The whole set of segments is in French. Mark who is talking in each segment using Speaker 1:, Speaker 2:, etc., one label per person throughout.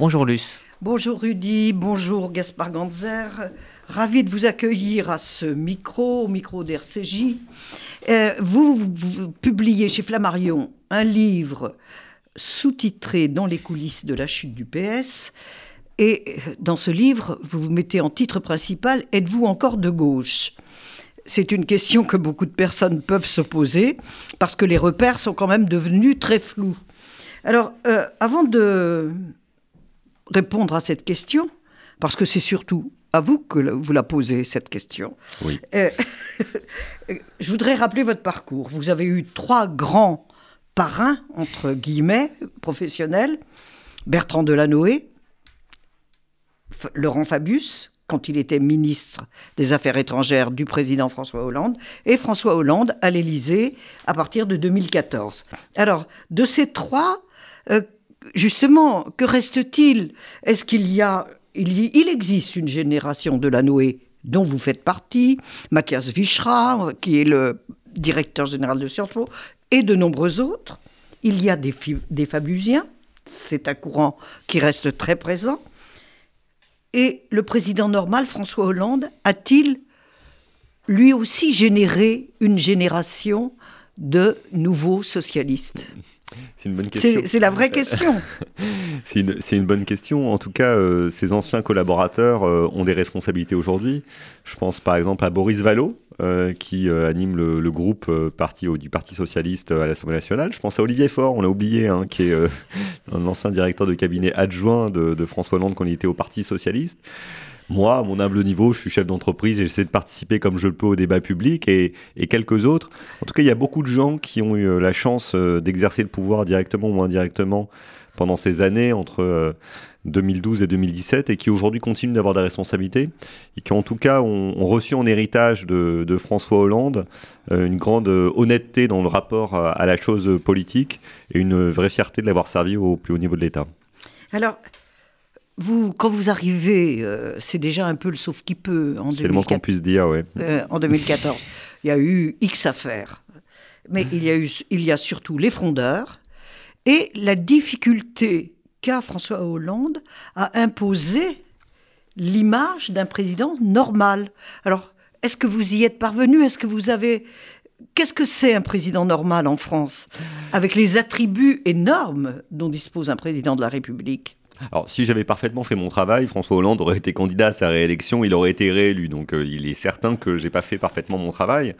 Speaker 1: Bonjour Luce.
Speaker 2: Bonjour Rudy, bonjour Gaspard Ganzer. Ravi de vous accueillir à ce micro, au micro d'RCJ. Euh, vous, publiez chez Flammarion un livre sous-titré Dans les coulisses de la chute du PS. Et dans ce livre, vous vous mettez en titre principal Êtes-vous encore de gauche? C'est une question que beaucoup de personnes peuvent se poser parce que les repères sont quand même devenus très flous. Alors, euh, avant de répondre à cette question, parce que c'est surtout à vous que vous la posez, cette question.
Speaker 3: Oui.
Speaker 2: Euh, je voudrais rappeler votre parcours. Vous avez eu trois grands parrains, entre guillemets, professionnels. Bertrand Delanoë, Laurent Fabius, quand il était ministre des Affaires étrangères du président François Hollande, et François Hollande à l'Élysée à partir de 2014. Alors, de ces trois, euh, justement, que reste-t-il? Est-ce qu'il y a, il, existe une génération de la Noé dont vous faites partie, Mathias Vichra, qui est le directeur général de Sciences Po, et de nombreux autres? Il y a des, des Fabusiens, c'est un courant qui reste très présent. Et le président normal, François Hollande, a-t-il lui aussi généré une génération de nouveaux socialistes?
Speaker 3: C'est une bonne question.
Speaker 2: C'est la vraie question.
Speaker 3: c'est une, une, bonne question. En tout cas, euh, ces anciens collaborateurs euh, ont des responsabilités aujourd'hui. Je pense par exemple à Boris Vallot, euh, qui anime le, groupe parti, du Parti Socialiste à l'Assemblée nationale. Je pense à Olivier Faure, on l'a oublié, hein, qui est un ancien directeur de cabinet adjoint de, de François Hollande quand il était au Parti Socialiste. Moi, à mon humble niveau, je suis chef d'entreprise et j'essaie de participer comme je le peux au débat public et, quelques autres. En tout cas, il y a beaucoup de gens qui ont eu euh, la chance euh, d'exercer le pouvoir directement ou indirectement pendant ces années entre 2012 euh, et 2017 et qui aujourd'hui continuent d'avoir des responsabilités et qui en tout cas ont, reçu en héritage de, François Hollande une grande honnêteté dans le rapport à, la chose politique et une vraie fierté de l'avoir servi au plus haut niveau de l'État.
Speaker 2: Alors, vous, quand vous arrivez, euh, c'est déjà un peu le sauf qui peut.
Speaker 3: C'est le moins qu'on puisse dire, oui.
Speaker 2: Euh, en 2014, il y a eu X affaires. Mais il y a, eu, il y a surtout les frondeurs et la difficulté qu'a François Hollande à imposer l'image d'un président normal. Alors, est-ce que vous y êtes parvenu? Est-ce que vous avez... Qu'est-ce que c'est un président normal en France? Avec les attributs énormes dont dispose un président de la République
Speaker 3: alors, si j'avais parfaitement fait mon travail, François Hollande aurait été candidat à sa réélection, il aurait été réélu. Donc, euh, il est certain que j'ai pas fait parfaitement mon travail.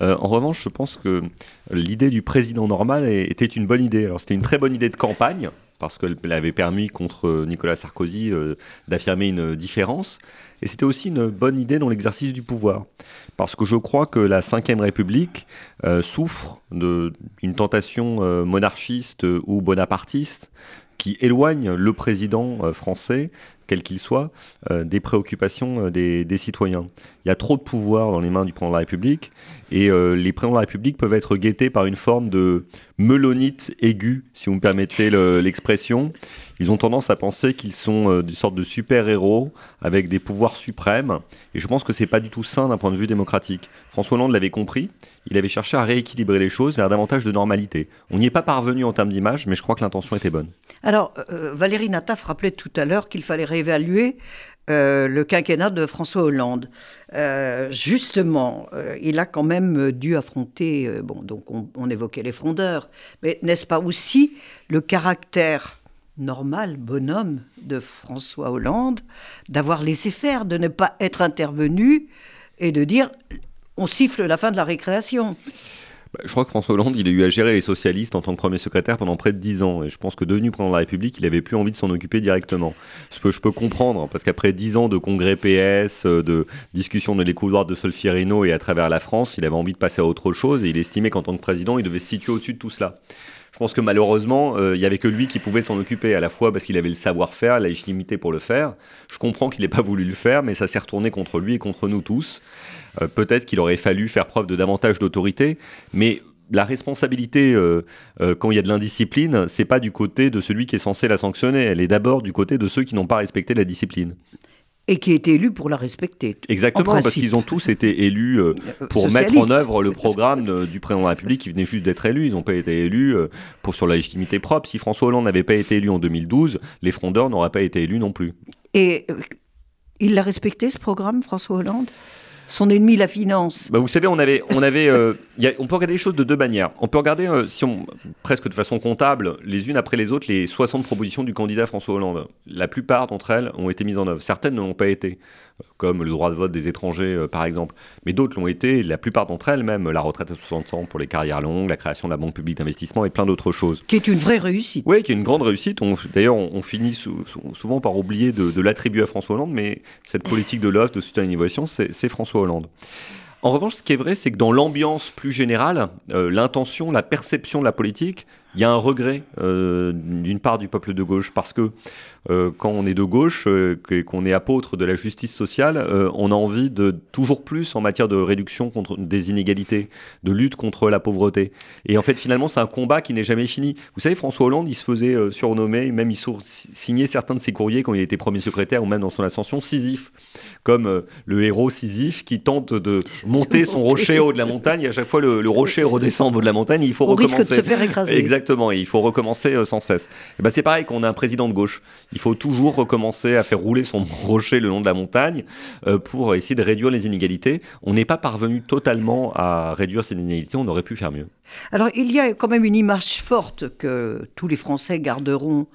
Speaker 3: Euh, en revanche, je pense que l'idée du président normal était une bonne idée. Alors, c'était une très bonne idée de campagne parce qu'elle avait permis contre Nicolas Sarkozy euh, d'affirmer une différence. Et c'était aussi une bonne idée dans l'exercice du pouvoir. Parce que je crois que la Ve République souffre d'une tentation monarchiste ou bonapartiste qui éloigne le président euh, français, quel qu'il soit, euh, des préoccupations euh, des, des, citoyens. Il y a trop de pouvoir dans les mains du président de la République et les présidents de la République peuvent être guettés par une forme de melonite aiguë, si vous me permettez l'expression. Ils ont tendance à penser qu'ils sont une sorte de super-héros avec des pouvoirs suprêmes et je pense que c'est pas du tout sain d'un point de vue démocratique. François Hollande l'avait compris, il avait cherché à rééquilibrer les choses vers davantage de normalité. On n'y est pas parvenu en termes d'image, mais je crois que l'intention était bonne.
Speaker 2: Alors, euh, Valérie Nataf rappelait tout à l'heure qu'il fallait réévaluer euh, le quinquennat de François Hollande. Euh, justement, il a quand même dû affronter, bon, donc on, évoquait les frondeurs, mais n'est-ce pas aussi le caractère normal, bonhomme de François Hollande, d'avoir laissé faire, de ne pas être intervenu et de dire on siffle la fin de la récréation.
Speaker 3: Bah, je crois que François Hollande, il a eu à gérer les socialistes en tant que premier secrétaire pendant près de dix ans. Et je pense que devenu président de la République, il avait plus envie de s'en occuper directement. Ce que je peux comprendre, parce qu'après dix ans de congrès PS, euh, de discussions dans les couloirs de Solfierino et à travers la France, il avait envie de passer à autre chose et il estimait qu'en tant que président, il devait se situer au-dessus de tout cela. Pense que malheureusement, euh, il n'y avait que lui qui pouvait s'en occuper, à la fois parce qu'il avait le savoir-faire, la légitimité pour le faire. Je comprends qu'il n'ait pas voulu le faire, mais ça s'est retourné contre lui et contre nous tous. Euh, peut-être qu'il aurait fallu faire preuve de davantage d'autorité, mais la responsabilité, euh, quand il y a de l'indiscipline, c'est pas du côté de celui qui est censé la sanctionner. Elle est d'abord du côté de ceux qui n'ont pas respecté la discipline.
Speaker 2: Et qui a été élu pour la respecter.
Speaker 3: Exactement, parce qu'ils ont tous été élus euh, pour mettre en œuvre le programme du président de la République qui venait juste d'être élu. Ils n'ont pas été élus pour sur la légitimité propre. Si François Hollande n'avait pas été élu en 2012, les frondeurs n'auraient pas été élus non plus.
Speaker 2: Et il l'a respecté ce programme, François Hollande? Son ennemi, la finance.
Speaker 3: Bah vous savez, on avait, on avait, euh, on peut regarder les choses de deux manières. On peut regarder, euh, si on, presque de façon comptable, les unes après les autres, les 60 propositions du candidat François Hollande. La plupart d'entre elles ont été mises en œuvre. Certaines ne l'ont pas été comme le droit de vote des étrangers, euh, par exemple. Mais d'autres l'ont été, la plupart d'entre elles même, la retraite à 60 ans pour les carrières longues, la création de la Banque publique d'investissement et plein d'autres choses.
Speaker 2: Qui est une vraie réussite.
Speaker 3: Oui, qui est une grande réussite. D'ailleurs, on, finit souvent par oublier de, l'attribuer à François Hollande, mais cette politique de l'offre, de soutien à l'innovation, c'est François Hollande. En revanche, ce qui est vrai, c'est que dans l'ambiance plus générale, euh, l'intention, la perception de la politique, il y a un regret euh, d'une part du peuple de gauche parce que quand on est de gauche euh, et qu'on est apôtre de la justice sociale, euh, on a envie de toujours plus en matière de réduction contre des inégalités, de lutte contre la pauvreté. Et en fait, finalement, c'est un combat qui n'est jamais fini. Vous savez, François Hollande, il se faisait surnommer, même il signait certains de ses courriers quand il était premier secrétaire ou même dans son ascension, Sisyphe, comme le héros Sisyphe qui tente de monter son rocher au haut de la montagne. Et à chaque fois, le, rocher redescend au haut de la montagne. il faut
Speaker 2: Au
Speaker 3: recommencer.
Speaker 2: risque de se faire écraser.
Speaker 3: Exactement. Et il faut recommencer sans cesse. Et ben, c'est pareil qu'on a un président de gauche il faut toujours recommencer à faire rouler son rocher le long de la montagne euh, pour essayer de réduire les inégalités. On n'est pas parvenu totalement à réduire ces inégalités, on aurait pu faire mieux.
Speaker 2: Alors il y a quand même une image forte que tous les Français garderont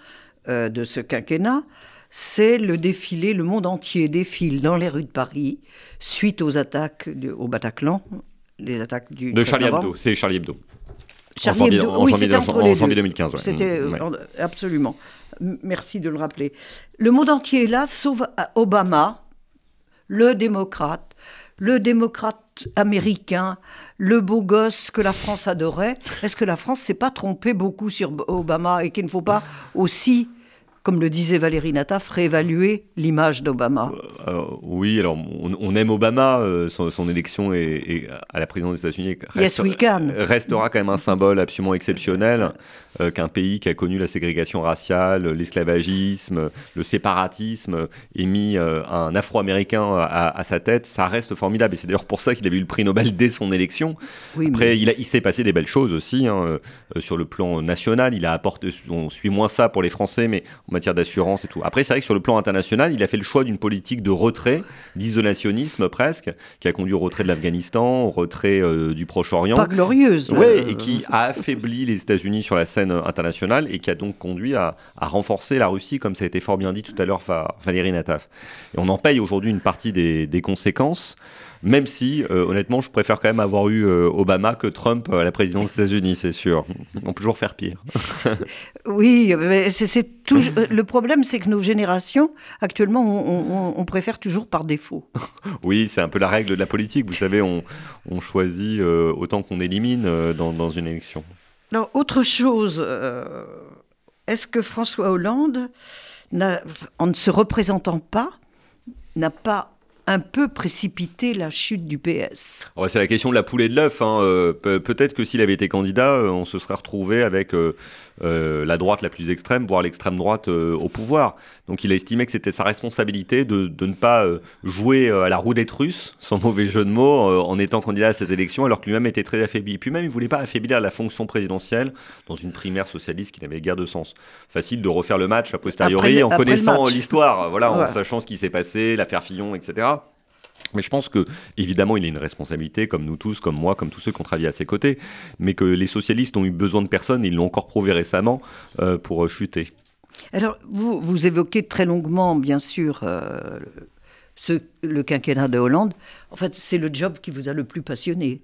Speaker 2: euh, de ce quinquennat, c'est le défilé, le monde entier défile dans les rues de Paris suite aux attaques au Bataclan, les attaques du...
Speaker 3: De Charlie Hebdo, c'est Charlie Hebdo.
Speaker 2: Charlie Hebdo, oui, c'était en
Speaker 3: janvier 2015.
Speaker 2: C'était mm, absolument. Merci de le rappeler. Le monde entier est là, sauf Obama, le démocrate, le démocrate américain, le beau gosse que la France adorait. Est-ce que la France s'est pas trompée beaucoup sur Obama et qu'il ne faut pas aussi comme le disait Valérie Nataf, réévaluer l'image d'Obama
Speaker 3: euh, Oui, alors on, aime Obama, euh, son, élection à la présidence des États-Unis restera quand même un symbole absolument exceptionnel euh, qu'un pays qui a connu la ségrégation raciale, l'esclavagisme, le séparatisme, ait mis un Afro-Américain à, sa tête, ça reste formidable. Et c'est d'ailleurs pour ça qu'il avait eu le prix Nobel dès son élection. Après, il, il s'est passé des belles choses aussi hein, sur le plan national. Il a apporté, on suit moins ça pour les Français, mais matière d'assurance et tout. Après, c'est vrai que sur le plan international, il a fait le choix d'une politique de retrait, d'isolationnisme presque, qui a conduit au retrait de l'Afghanistan, au retrait euh, du Proche-Orient.
Speaker 2: Pas glorieuse.
Speaker 3: Oui, et qui a affaibli les États-Unis sur la scène internationale et qui a donc conduit à, renforcer la Russie, comme ça a été fort bien dit tout à l'heure Valérie Nataf. Et on en paye aujourd'hui une partie des, des conséquences. Même si, euh, honnêtement, je préfère quand même avoir eu euh, Obama que Trump à la présidence des États-Unis, c'est sûr. On peut toujours faire pire.
Speaker 2: oui, mais c'est toujours... le problème, c'est que nos générations, actuellement, on, préfère toujours par défaut.
Speaker 3: oui, c'est un peu la règle de la politique. Vous savez, on, choisit euh, autant qu'on élimine dans, dans, une élection.
Speaker 2: Alors, autre chose, est-ce que François Hollande, en ne se représentant pas, n'a pas un peu précipité la chute du PS
Speaker 3: oh, C'est la question de la poule et de l'œuf. Hein. Euh, peut-être que s'il avait été candidat, euh, on se serait retrouvé avec euh, la droite la plus extrême, voire l'extrême droite au pouvoir. Donc il a estimé que c'était sa responsabilité de, ne pas jouer à la roue des Russes, sans mauvais jeu de mots, en étant candidat à cette élection, alors que lui-même était très affaibli. Puis même, il ne voulait pas affaiblir la fonction présidentielle dans une primaire socialiste qui n'avait guère de sens. Facile de refaire le match a posteriori en connaissant l'histoire, voilà, en sachant ce qui s'est passé, l'affaire Fillon, etc. Mais je pense que, évidemment, il a une responsabilité, comme nous tous, comme moi, comme tous ceux qui ont travaillé à ses côtés, mais que les socialistes ont eu besoin de personne, ils l'ont encore prouvé récemment, euh, pour chuter.
Speaker 2: Alors, vous, vous évoquez très longuement, bien sûr, euh, ce, le quinquennat de Hollande. En fait, c'est le job qui vous a le plus passionné.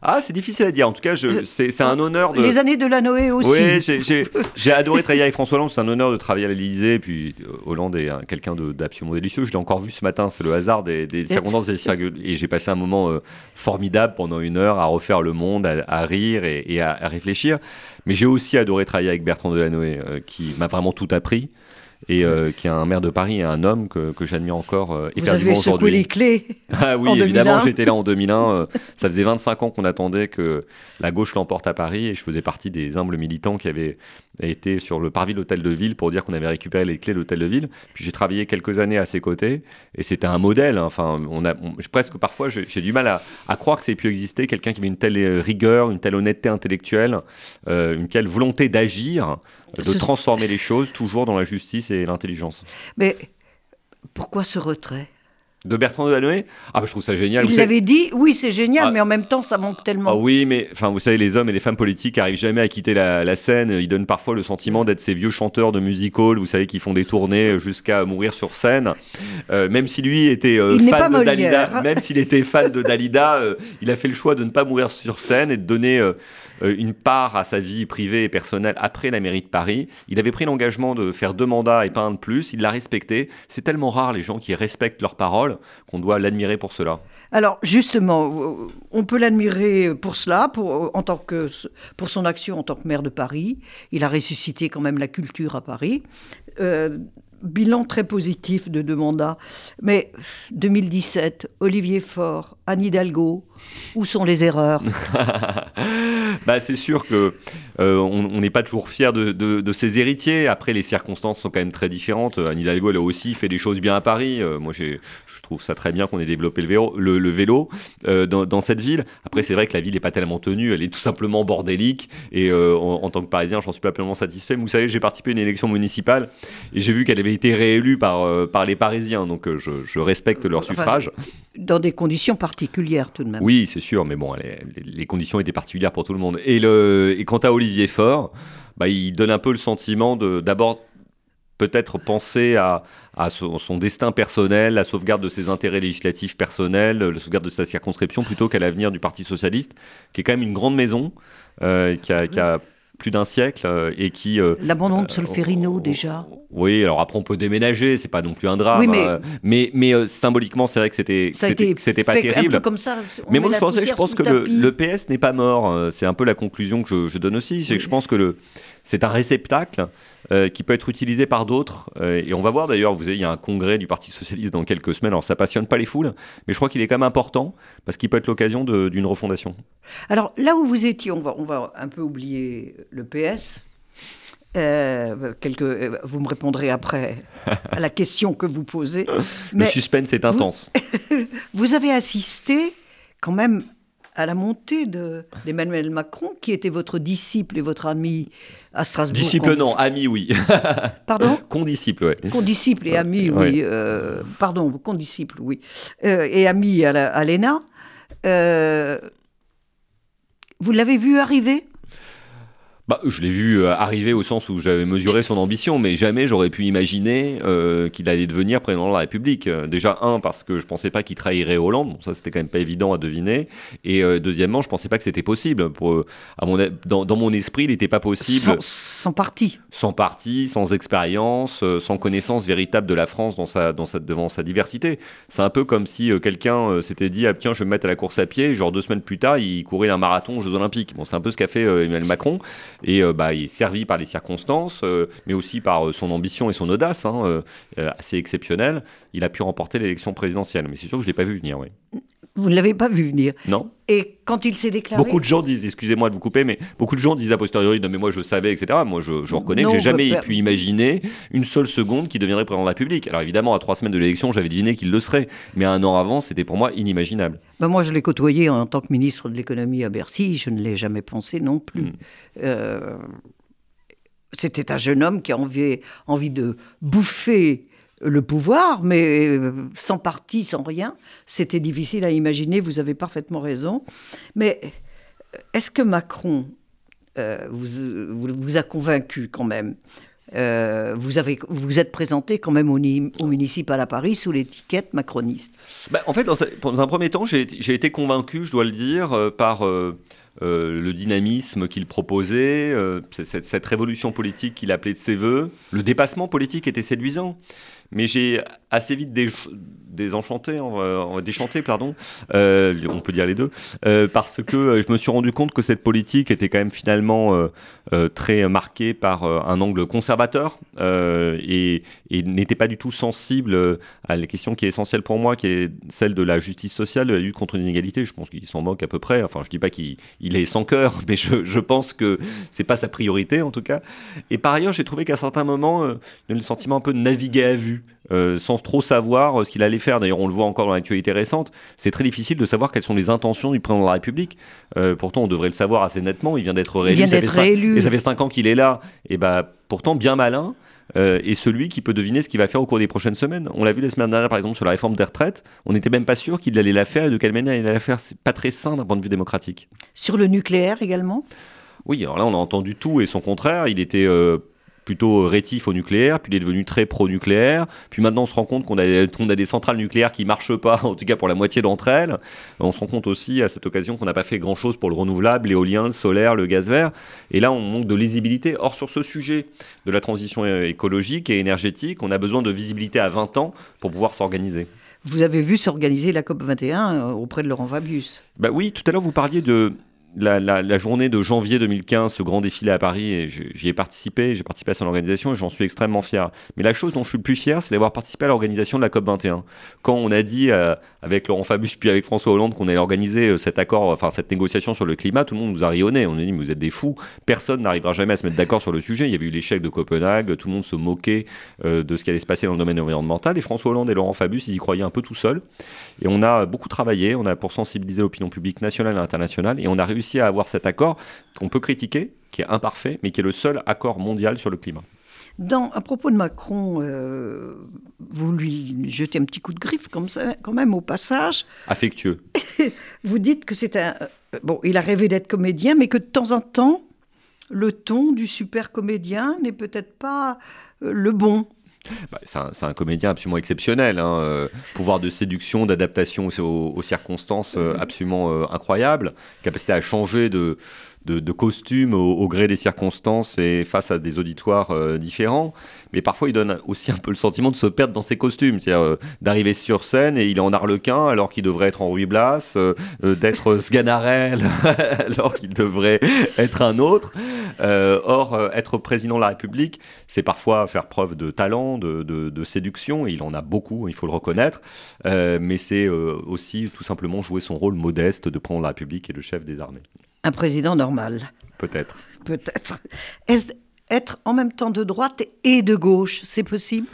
Speaker 3: Ah, c'est difficile à dire. En tout cas, euh, c'est un honneur de.
Speaker 2: Les années de la Noé aussi.
Speaker 3: Oui, j'ai adoré travailler avec François Hollande. C'est un honneur de travailler à l'Élysée. Puis euh, Hollande est quelqu'un d'absolument délicieux. Je l'ai encore vu ce matin. C'est le hasard des, des circonstances. Et j'ai passé un moment euh, formidable pendant une heure à refaire le monde, à, rire et, à, réfléchir. Mais j'ai aussi adoré travailler avec Bertrand Delanoë, qui m'a vraiment tout appris et qui est un maire de Paris et un homme que, que j'admire encore
Speaker 2: Vous avez secoué les clés
Speaker 3: Ah oui, évidemment, j'étais là en 2001. ça faisait 25 ans qu'on attendait que la gauche l'emporte à Paris et je faisais partie des humbles militants qui avaient été sur le parvis de l'hôtel de ville pour dire qu'on avait récupéré les clés de l'hôtel de ville. Puis j'ai travaillé quelques années à ses côtés et c'était un modèle. Hein. Enfin, on a, presque parfois, j'ai du mal à, croire que ça ait pu exister quelqu'un qui avait une telle rigueur, une telle honnêteté intellectuelle, euh, une telle volonté d'agir, de transformer les choses, toujours dans la justice et l'intelligence.
Speaker 2: Mais pourquoi ce retrait?
Speaker 3: De Bertrand Delanoë Ah, bah, je trouve ça génial.
Speaker 2: Il avait dit, oui, c'est génial, ah. mais en même temps, ça manque tellement.
Speaker 3: Ah oui, mais enfin, vous savez, les hommes et les femmes politiques n'arrivent jamais à quitter la, scène. Ils donnent parfois le sentiment d'être ces vieux chanteurs de music hall, vous savez, qui font des tournées jusqu'à mourir sur scène. Euh, même si lui était euh, fan de Dalida, même s'il était fan de Dalida, euh, il a fait le choix de ne pas mourir sur scène et de donner euh, une part à sa vie privée et personnelle après la mairie de Paris. Il avait pris l'engagement de faire deux mandats et pas un de plus. Il l'a respecté. C'est tellement rare les gens qui respectent leurs paroles qu'on doit l'admirer pour cela.
Speaker 2: Alors justement, euh, on peut l'admirer pour cela, pour, en tant que, pour son action en tant que maire de Paris. Il a ressuscité quand même la culture à Paris. Euh, bilan très positif de deux mandats. Mais 2017, Olivier Faure, Anne Hidalgo, où sont les erreurs?
Speaker 3: bah, C'est sûr que euh, on n'est pas toujours fier de, ses héritiers. Après, les circonstances sont quand même très différentes. Anne Hidalgo, elle a aussi fait des choses bien à Paris. Euh, moi, je trouve ça très bien qu'on ait développé le vélo, le, vélo euh, dans, cette ville. Après, c'est vrai que la ville n'est pas tellement tenue. Elle est tout simplement bordélique. Et en, tant que Parisien, j'en suis pas pleinement satisfait. Mais vous savez, j'ai participé à une élection municipale et j'ai vu qu'elle avait été réélue par, par les Parisiens. Donc, je, respecte leur suffrage.
Speaker 2: Dans des conditions particulières, tout de même.
Speaker 3: Oui, c'est sûr. Mais bon, les, conditions étaient particulières pour tout le monde. Et, le, et quant à Olivier Faure, bah, il donne un peu le sentiment de d'abord peut-être penser à, son, destin personnel, la sauvegarde de ses intérêts législatifs personnels, la sauvegarde de sa circonscription, plutôt qu'à l'avenir du Parti socialiste, qui est quand même une grande maison, euh, qui, a, plus d'un siècle euh, et qui...
Speaker 2: Euh, L'abandon de Solferino déjà.
Speaker 3: Oui, alors après on peut déménager, c'est pas non plus un drame. mais mais, symboliquement c'est vrai que c'était c'était pas terrible.
Speaker 2: comme ça.
Speaker 3: Mais moi je, pensais, je pense que le, PS n'est pas mort. C'est un peu la conclusion que je, je donne aussi. C'est que je pense que le c'est un réceptacle euh, qui peut être utilisé par d'autres. Euh, et on va voir d'ailleurs, vous savez, il y a un congrès du Parti Socialiste dans quelques semaines. Alors ça passionne pas les foules, mais je crois qu'il est quand même important parce qu'il peut être l'occasion d'une refondation.
Speaker 2: Alors là où vous étiez, on va, on va un peu oublier le PS. Euh, quelques, vous me répondrez après à la question que vous posez.
Speaker 3: le suspense est intense.
Speaker 2: vous avez assisté quand même à la montée d'Emmanuel Macron, qui était votre disciple et votre ami à Strasbourg.
Speaker 3: Disciple, non, ami, oui.
Speaker 2: Pardon?
Speaker 3: Condisciple,
Speaker 2: oui. Condisciple et ami, oui. Euh, pardon, condisciple, oui. Euh, et ami à l'ENA. Euh, vous l'avez vu arriver?
Speaker 3: Bah, je l'ai vu euh, arriver au sens où j'avais mesuré son ambition, mais jamais j'aurais pu imaginer euh, qu'il allait devenir président de la République. Euh, déjà, un, parce que je pensais pas qu'il trahirait Hollande, bon, ça c'était quand même pas évident à deviner. Et deuxièmement, je pensais pas que c'était possible. Pour, à mon, dans, dans, mon esprit, il n'était pas possible.
Speaker 2: Sans, sans, parti.
Speaker 3: Sans parti, sans expérience, sans connaissance véritable de la France dans sa, dans sa, devant sa diversité. C'est un peu comme si quelqu'un s'était dit ah, tiens, je vais me mettre à la course à pied, genre deux semaines plus tard, il courait un marathon aux Jeux Olympiques. Bon, c'est un peu ce qu'a fait Emmanuel Macron et euh, bah, il est servi par les circonstances, euh, mais aussi par euh, son ambition et son audace, hein, assez exceptionnelle. Il a pu remporter l'élection présidentielle, mais c'est sûr que je ne l'ai pas vu venir. Oui.
Speaker 2: Vous ne l'avez pas vu venir
Speaker 3: Non.
Speaker 2: Et quand il s'est déclaré.
Speaker 3: Beaucoup de gens disent, excusez-moi de vous couper, mais beaucoup de gens disent a posteriori, non mais moi je savais, etc. Moi je, je reconnais que j'ai jamais pu imaginer une seule seconde qu'il deviendrait président de la République. Alors évidemment, à trois semaines de l'élection, j'avais deviné qu'il le serait, mais un an avant, c'était pour moi inimaginable.
Speaker 2: Ben moi je l'ai côtoyé en tant que ministre de l'économie à Bercy, je ne l'ai jamais pensé non plus. Hmm. Euh, c'était un jeune homme qui avait envie de bouffer le pouvoir, mais euh, sans parti, sans rien, c'était difficile à imaginer, vous avez parfaitement raison. Mais euh, est-ce que Macron euh, vous, a convaincu quand même? Vous, avez, vous êtes présenté quand même au, municipal à Paris sous l'étiquette macroniste.
Speaker 3: Bah, en fait, dans, un premier temps, j'ai été convaincu, je dois le dire, par le dynamisme qu'il proposait, cette, cette, révolution politique qu'il appelait de ses voeux. Le dépassement politique était séduisant. Mais j'ai assez vite des désenchanté, déchanté, pardon, euh, on peut dire les deux, euh, parce que euh, je me suis rendu compte que cette politique était quand même finalement très marquée par un angle conservateur et, n'était pas du tout sensible à la question qui est essentielle pour moi, qui est celle de la justice sociale, de la lutte contre l'inégalité. Je pense qu'il s'en moque à peu près. Enfin, je dis pas qu'il est sans cœur, mais je, je pense que c'est pas sa priorité en tout cas. Et par ailleurs, j'ai trouvé qu'à certains moments, il y a le sentiment un peu de naviguer à vue. Sans trop savoir ce qu'il allait faire. D'ailleurs, on le voit encore dans l'actualité récente. C'est très difficile de savoir quelles sont les intentions du président de la République. Euh, pourtant, on devrait le savoir assez nettement. Il vient d'être réélu.
Speaker 2: Il vient d'être réélu.
Speaker 3: Et ça fait cinq ans qu'il est là. Et bah, pourtant, bien malin. et celui qui peut deviner ce qu'il va faire au cours des prochaines semaines. On l'a vu la semaine dernière, par exemple, sur la réforme des retraites. On n'était même pas sûr qu'il allait la faire et de quelle manière il allait la faire. C'est pas très sain d'un point de vue démocratique.
Speaker 2: Sur le nucléaire également?
Speaker 3: Oui, alors là, on a entendu tout et son contraire. Il était plutôt rétif au nucléaire, puis il est devenu très pro-nucléaire, puis maintenant on se rend compte qu'on a, a, des centrales nucléaires qui marchent pas, en tout cas pour la moitié d'entre elles. On se rend compte aussi à cette occasion qu'on n'a pas fait grand-chose pour le renouvelable, l'éolien, le solaire, le gaz vert, et là on manque de lisibilité. Or sur ce sujet de la transition écologique et énergétique, on a besoin de visibilité à 20 ans pour pouvoir s'organiser.
Speaker 2: Vous avez vu s'organiser la COP 21 euh, auprès de Laurent Fabius?
Speaker 3: Bah oui, tout à l'heure vous parliez de, la, journée de janvier 2015, ce grand défilé à Paris, j'y ai participé, j'ai participé à son organisation et j'en suis extrêmement fier. Mais la chose dont je suis le plus fier, c'est d'avoir participé à l'organisation de la COP21. Quand on a dit euh, avec Laurent Fabius puis avec François Hollande qu'on allait organiser euh, cet accord, enfin cette négociation sur le climat, tout le monde nous a rayonné. On a dit, mais vous êtes des fous, personne n'arrivera jamais à se mettre d'accord sur le sujet. Il y avait eu l'échec de Copenhague, tout le monde se moquait euh, de ce qui allait se passer dans le domaine environnemental. Et François Hollande et Laurent Fabius, ils y croyaient un peu tout seuls. Et on a beaucoup travaillé, on a pour sensibiliser l'opinion publique nationale et internationale, et on a réussi à avoir cet accord qu'on peut critiquer, qui est imparfait, mais qui est le seul accord mondial sur le climat.
Speaker 2: Dans, à propos de Macron, euh, vous lui jetez un petit coup de griffe comme ça, quand même au passage.
Speaker 3: Affectueux.
Speaker 2: vous dites que c'est un... Euh, bon, il a rêvé d'être comédien, mais que de temps en temps, le ton du super comédien n'est peut-être pas euh, le bon.
Speaker 3: Bah, c'est un, comédien absolument exceptionnel. Hein, euh, pouvoir de séduction, d'adaptation aux, circonstances euh, absolument euh, incroyable. Capacité à changer de, de, costume au, gré des circonstances et face à des auditoires différents mais parfois il donne aussi un peu le sentiment de se perdre dans ses costumes, c'est-à-dire euh, d'arriver sur scène et il est en arlequin alors qu'il devrait être en Ruy Blas, euh, euh, d'être Sganarelle alors qu'il devrait être un autre. or, être président de la République, c'est parfois faire preuve de talent, de, de, séduction, il en a beaucoup, il faut le reconnaître, mais c'est aussi tout simplement jouer son rôle modeste de de la République et de chef des armées.
Speaker 2: Un président normal.
Speaker 3: Peut-être.
Speaker 2: Peut-être. Est-ce être en même temps de droite et de gauche, c'est possible?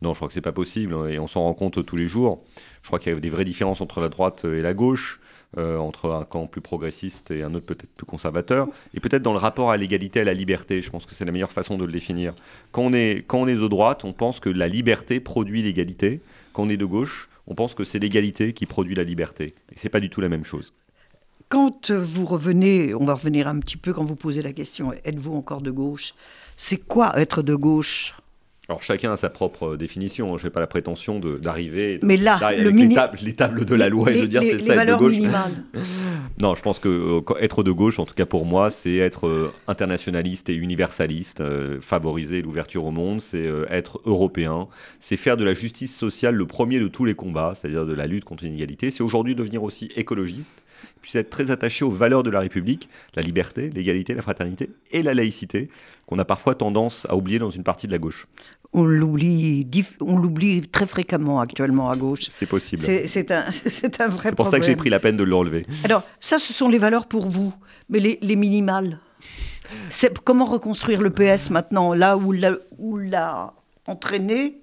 Speaker 3: Non, je crois que c'est pas possible hein, et on s'en rend compte tous les jours. Je crois qu'il y a des vraies différences entre la droite et la gauche. Euh, entre un camp plus progressiste et un autre peut-être plus conservateur, et peut-être dans le rapport à l'égalité et à la liberté. Je pense que c'est la meilleure façon de le définir. Quand on, est, quand on est de droite, on pense que la liberté produit l'égalité. Quand on est de gauche, on pense que c'est l'égalité qui produit la liberté. Et c'est pas du tout la même chose.
Speaker 2: Quand vous revenez, on va revenir un petit peu quand vous posez la question, êtes-vous encore de gauche? C'est quoi être de gauche?
Speaker 3: Alors chacun a sa propre définition. Hein. Je n'ai pas la prétention d'arriver
Speaker 2: Mais là,
Speaker 3: le les, tables, les, tables, de la loi et de dire c'est ça être de gauche. non, je pense que euh, être de gauche, en tout cas pour moi, c'est être euh, internationaliste et universaliste, euh, favoriser l'ouverture au monde, c'est être européen, c'est faire de la justice sociale le premier de tous les combats, c'est-à-dire de la lutte contre l'inégalité. C'est aujourd'hui devenir aussi écologiste puisse être très attaché aux valeurs de la République, la liberté, l'égalité, la fraternité et la laïcité, qu'on a parfois tendance à oublier dans une partie de la gauche.
Speaker 2: On l'oublie, on l'oublie très fréquemment actuellement à gauche.
Speaker 3: C'est possible.
Speaker 2: C'est un, un, vrai problème.
Speaker 3: C'est pour ça que j'ai pris la peine de l'enlever.
Speaker 2: Alors, ça, ce sont les valeurs pour vous, mais les, les minimales. Comment reconstruire le PS maintenant, là où l'a entraîné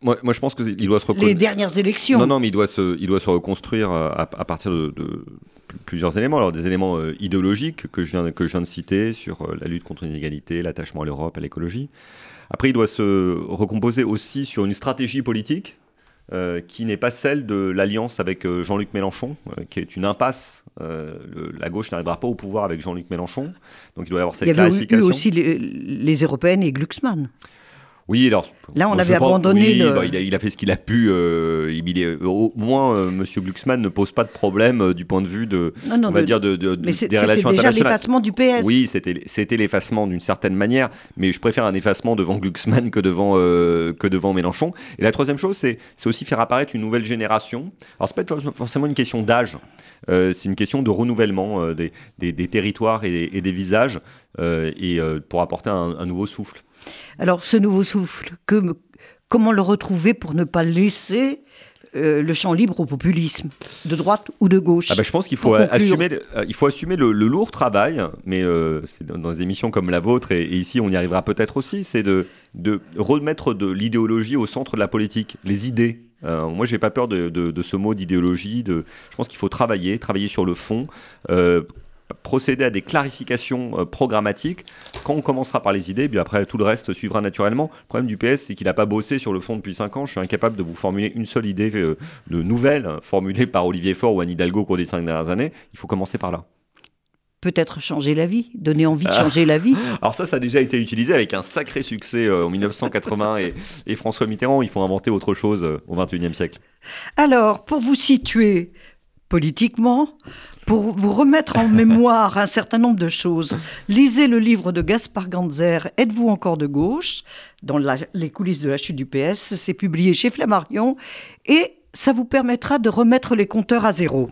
Speaker 3: moi, moi, je pense qu'il doit se reconstruire.
Speaker 2: Les dernières élections.
Speaker 3: Non, non, mais il doit se, il doit se reconstruire euh, à, partir de, plusieurs éléments. Alors, des éléments euh, idéologiques que je, viens, que je viens de citer sur euh, la lutte contre l'inégalité, l'attachement à l'Europe, à l'écologie. Après, il doit se recomposer aussi sur une stratégie politique qui n'est pas celle de l'alliance avec Jean-Luc Mélenchon, qui est une impasse. la gauche n'arrivera pas au pouvoir avec Jean-Luc Mélenchon. Donc, il doit y avoir cette clarification.
Speaker 2: Il y avait eu aussi les, les européennes et Glucksmann.
Speaker 3: Oui, alors.
Speaker 2: Là, on avait
Speaker 3: pense-
Speaker 2: abandonné
Speaker 3: oui,
Speaker 2: le-
Speaker 3: bah, il, a, il a fait ce qu'il a pu. euh, il est, au moins, euh, Monsieur Glucksmann ne pose pas de problème euh, du point de vue de,
Speaker 2: Non, non,
Speaker 3: on va
Speaker 2: de-
Speaker 3: dire, de, de-
Speaker 2: mais
Speaker 3: des
Speaker 2: c'était
Speaker 3: relations
Speaker 2: déjà
Speaker 3: internationales.
Speaker 2: l'effacement du PS.
Speaker 3: Oui, c'était l'effacement d'une certaine manière, mais je préfère un effacement devant Glucksmann que devant, euh, que devant Mélenchon. Et la troisième chose, c'est aussi faire apparaître une nouvelle génération. Alors, c'est pas forcément une question d'âge, euh, c'est une question de renouvellement euh, des, des- des territoires et, et des visages, euh, et euh, pour apporter un, un nouveau souffle.
Speaker 2: Alors, ce nouveau souffle, que, comment le retrouver pour ne pas laisser euh, le champ libre au populisme, de droite ou de gauche?
Speaker 3: Ah bah, je pense qu'il faut
Speaker 2: Pour conclure.
Speaker 3: assumer, euh, il faut assumer le, le lourd travail, mais euh, c'est dans, dans des émissions comme la vôtre, et, et ici on y arrivera peut-être aussi, c'est de, de remettre de l'idéologie au centre de la politique, les idées. Euh, moi, j'ai pas peur de, de- de ce mot d'idéologie. De, je pense qu'il faut travailler, travailler sur le fond, euh, procéder à des clarifications euh, programmatiques. Quand on commencera par les idées, puis après tout le reste suivra naturellement. Le problème du PS, c'est qu'il n'a pas bossé sur le fond depuis 5 ans. Je suis incapable de vous formuler une seule idée euh, de nouvelle hein, formulée par Olivier Faure ou Anne Hidalgo au cours des 5 dernières années. Il faut commencer par là.
Speaker 2: Peut-être changer la vie, donner envie de
Speaker 3: Ah.
Speaker 2: changer la vie.
Speaker 3: Alors ça, ça a déjà été utilisé avec un sacré succès euh, en 1980 et, et François Mitterrand. Il faut inventer autre chose euh, au 21e siècle.
Speaker 2: Alors, pour vous situer politiquement, pour vous remettre en mémoire un certain nombre de choses, lisez le livre de Gaspard Ganzer, Êtes-vous encore de gauche? Dans la- les coulisses de la chute du PS. C'est publié chez Flammarion et ça vous permettra de remettre les compteurs à zéro.